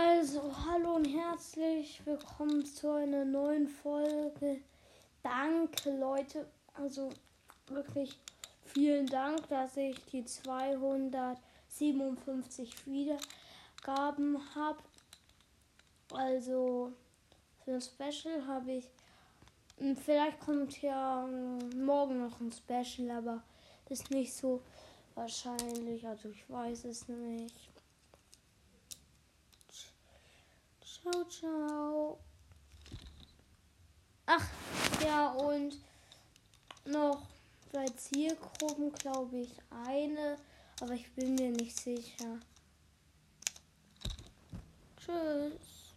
Also, hallo und herzlich willkommen zu einer neuen Folge. Danke, Leute. Also, wirklich vielen Dank, dass ich die 257 Wiedergaben habe. Also, für ein Special habe ich. Vielleicht kommt ja morgen noch ein Special, aber ist nicht so wahrscheinlich. Also, ich weiß es nicht. Ciao, ciao. Ach, ja, und noch bei Zielgruppen, glaube ich, eine, aber ich bin mir nicht sicher. Tschüss.